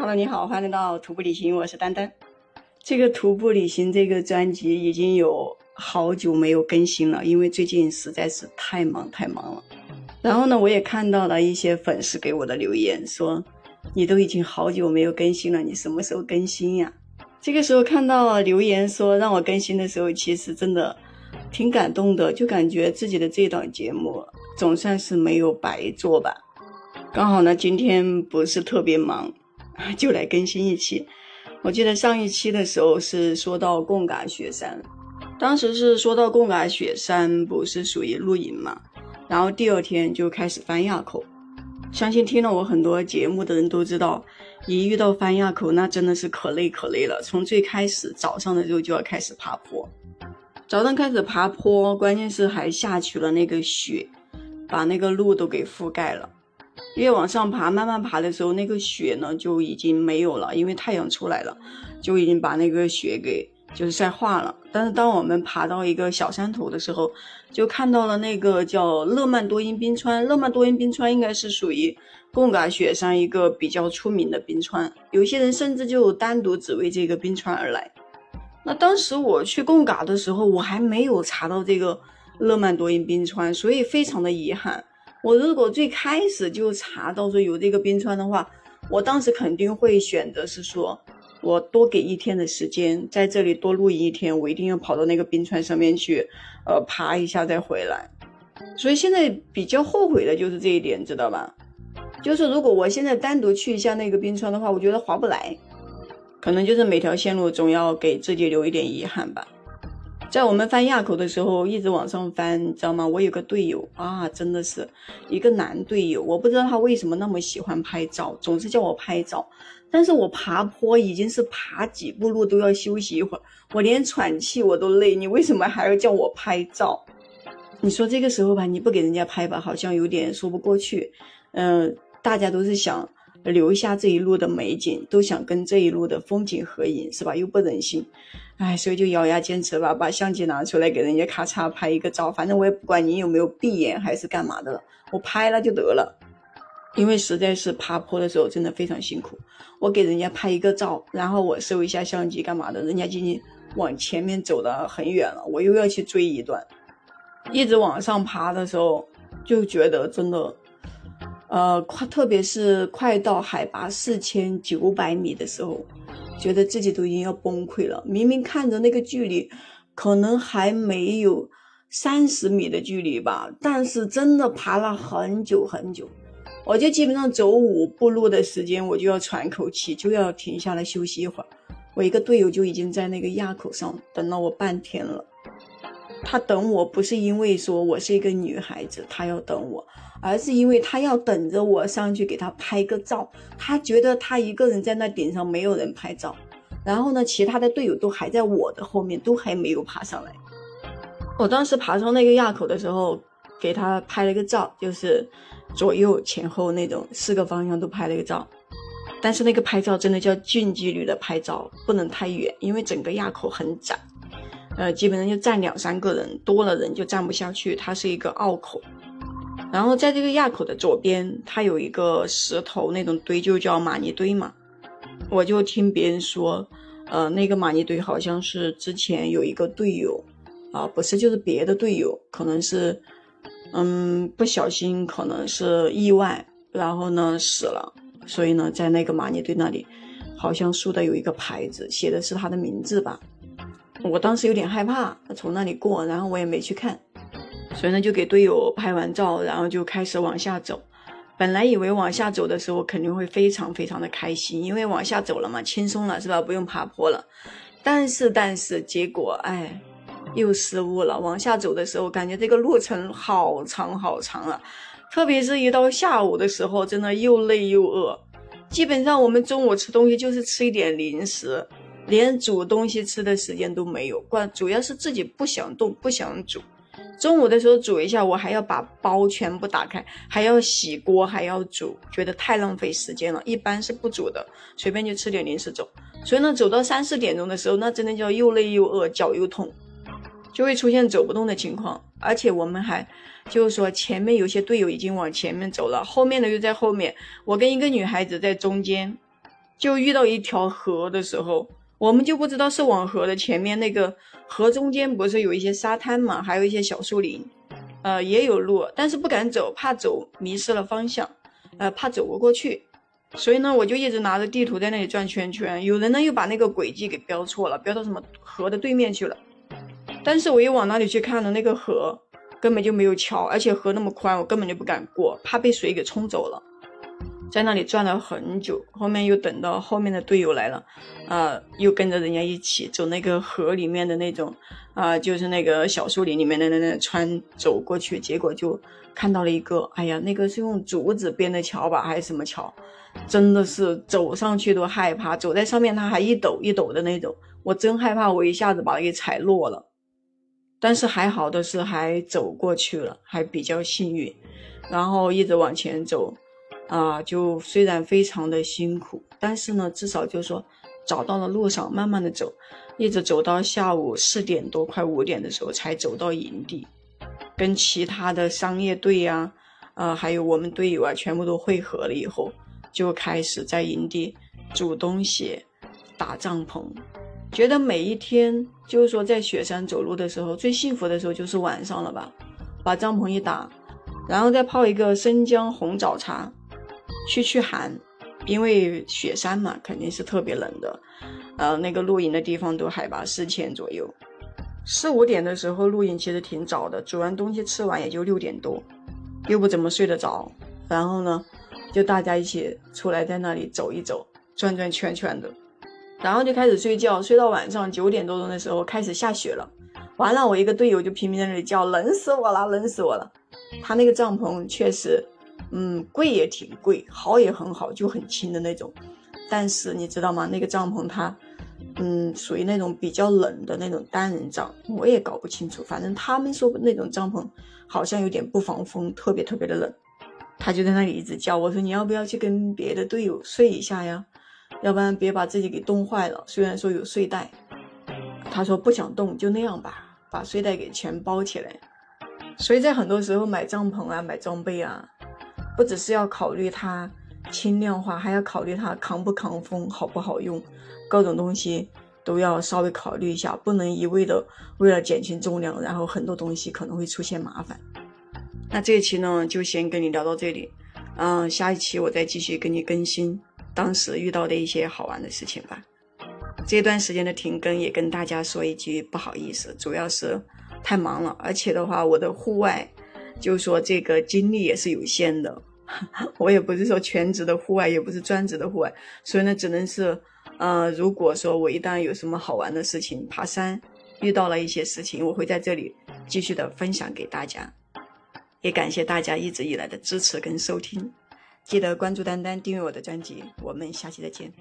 Hello，你好，欢迎来到徒步旅行，我是丹丹。这个徒步旅行这个专辑已经有好久没有更新了，因为最近实在是太忙太忙了。然后呢，我也看到了一些粉丝给我的留言，说你都已经好久没有更新了，你什么时候更新呀？这个时候看到留言说让我更新的时候，其实真的挺感动的，就感觉自己的这档节目总算是没有白做吧。刚好呢，今天不是特别忙，就来更新一期。我记得上一期的时候是说到贡嘎雪山，当时是说到贡嘎雪山不是属于露营嘛，然后第二天就开始翻垭口。相信听了我很多节目的人都知道，一遇到翻垭口，那真的是可累可累了。从最开始早上的时候就要开始爬坡，早上开始爬坡，关键是还下去了那个雪，把那个路都给覆盖了。越往上爬，慢慢爬的时候，那个雪呢就已经没有了，因为太阳出来了，就已经把那个雪给就是晒化了。但是当我们爬到一个小山头的时候，就看到了那个叫勒曼多因冰川。勒曼多因冰川应该是属于贡嘎雪山一个比较出名的冰川，有些人甚至就单独只为这个冰川而来。那当时我去贡嘎的时候，我还没有查到这个勒曼多因冰川，所以非常的遗憾。我如果最开始就查到说有这个冰川的话，我当时肯定会选择是说，我多给一天的时间，在这里多露营一天，我一定要跑到那个冰川上面去，呃，爬一下再回来。所以现在比较后悔的就是这一点，知道吧？就是如果我现在单独去一下那个冰川的话，我觉得划不来，可能就是每条线路总要给自己留一点遗憾吧。在我们翻垭口的时候，一直往上翻，你知道吗？我有个队友啊，真的是一个男队友，我不知道他为什么那么喜欢拍照，总是叫我拍照。但是我爬坡已经是爬几步路都要休息一会儿，我连喘气我都累，你为什么还要叫我拍照？你说这个时候吧，你不给人家拍吧，好像有点说不过去。嗯，大家都是想。留下这一路的美景，都想跟这一路的风景合影，是吧？又不忍心，哎，所以就咬牙坚持吧，把相机拿出来给人家咔嚓拍一个照。反正我也不管你有没有闭眼还是干嘛的了，我拍了就得了。因为实在是爬坡的时候真的非常辛苦，我给人家拍一个照，然后我收一下相机干嘛的，人家已经往前面走的很远了，我又要去追一段。一直往上爬的时候，就觉得真的。呃，快，特别是快到海拔四千九百米的时候，觉得自己都已经要崩溃了。明明看着那个距离，可能还没有三十米的距离吧，但是真的爬了很久很久。我就基本上走五步路的时间，我就要喘口气，就要停下来休息一会儿。我一个队友就已经在那个垭口上等了我半天了。他等我不是因为说我是一个女孩子，他要等我。而是因为他要等着我上去给他拍个照，他觉得他一个人在那顶上没有人拍照，然后呢，其他的队友都还在我的后面，都还没有爬上来。我当时爬上那个垭口的时候，给他拍了个照，就是左右前后那种四个方向都拍了个照。但是那个拍照真的叫近距离的拍照，不能太远，因为整个垭口很窄，呃，基本上就站两三个人，多了人就站不下去，它是一个凹口。然后在这个垭口的左边，它有一个石头那种堆，就叫玛尼堆嘛。我就听别人说，呃，那个玛尼堆好像是之前有一个队友，啊，不是，就是别的队友，可能是，嗯，不小心，可能是意外，然后呢死了，所以呢，在那个玛尼堆那里，好像竖的有一个牌子，写的是他的名字吧。我当时有点害怕，从那里过，然后我也没去看。所以呢，就给队友拍完照，然后就开始往下走。本来以为往下走的时候肯定会非常非常的开心，因为往下走了嘛，轻松了，是吧？不用爬坡了。但是，但是结果，哎，又失误了。往下走的时候，感觉这个路程好长好长啊！特别是一到下午的时候，真的又累又饿。基本上我们中午吃东西就是吃一点零食，连煮东西吃的时间都没有。关主要是自己不想动，不想煮。中午的时候煮一下，我还要把包全部打开，还要洗锅，还要煮，觉得太浪费时间了。一般是不煮的，随便就吃点零食走。所以呢，走到三四点钟的时候，那真的叫又累又饿，脚又痛，就会出现走不动的情况。而且我们还就是说，前面有些队友已经往前面走了，后面的又在后面，我跟一个女孩子在中间，就遇到一条河的时候，我们就不知道是往河的前面那个河中间不是有一些沙滩嘛，还有一些小树林，呃，也有路，但是不敢走，怕走迷失了方向，呃，怕走不过去，所以呢，我就一直拿着地图在那里转圈圈。有人呢又把那个轨迹给标错了，标到什么河的对面去了，但是我又往那里去看了，那个河根本就没有桥，而且河那么宽，我根本就不敢过，怕被水给冲走了。在那里转了很久，后面又等到后面的队友来了，啊，又跟着人家一起走那个河里面的那种，啊，就是那个小树林里面的那那穿走过去，结果就看到了一个，哎呀，那个是用竹子编的桥吧，还是什么桥？真的是走上去都害怕，走在上面它还一抖一抖的那种，我真害怕我一下子把它给踩落了。但是还好的是还走过去了，还比较幸运，然后一直往前走。啊，就虽然非常的辛苦，但是呢，至少就是说找到了路上，慢慢的走，一直走到下午四点多，快五点的时候才走到营地，跟其他的商业队呀，啊，还有我们队友啊，全部都汇合了以后，就开始在营地煮东西、打帐篷。觉得每一天就是说在雪山走路的时候，最幸福的时候就是晚上了吧，把帐篷一打，然后再泡一个生姜红枣茶。去去寒，因为雪山嘛，肯定是特别冷的。呃，那个露营的地方都海拔四千左右，四五点的时候露营其实挺早的，煮完东西吃完也就六点多，又不怎么睡得着。然后呢，就大家一起出来在那里走一走，转转圈圈的，然后就开始睡觉，睡到晚上九点多钟的时候开始下雪了。完了，我一个队友就拼命在那里叫，冷死我了，冷死我了。他那个帐篷确实。嗯，贵也挺贵，好也很好，就很轻的那种。但是你知道吗？那个帐篷它，嗯，属于那种比较冷的那种单人帐，我也搞不清楚。反正他们说那种帐篷好像有点不防风，特别特别的冷。他就在那里一直叫我说：“你要不要去跟别的队友睡一下呀？要不然别把自己给冻坏了。”虽然说有睡袋，他说不想动，就那样吧，把睡袋给全包起来。所以在很多时候买帐篷啊，买装备啊。不只是要考虑它轻量化，还要考虑它抗不抗风、好不好用，各种东西都要稍微考虑一下，不能一味的为了减轻重量，然后很多东西可能会出现麻烦。那这一期呢，就先跟你聊到这里，嗯，下一期我再继续跟你更新当时遇到的一些好玩的事情吧。这段时间的停更也跟大家说一句不好意思，主要是太忙了，而且的话，我的户外就是说这个精力也是有限的。我也不是说全职的户外，也不是专职的户外，所以呢，只能是，呃，如果说我一旦有什么好玩的事情，爬山遇到了一些事情，我会在这里继续的分享给大家。也感谢大家一直以来的支持跟收听，记得关注丹丹，订阅我的专辑，我们下期再见。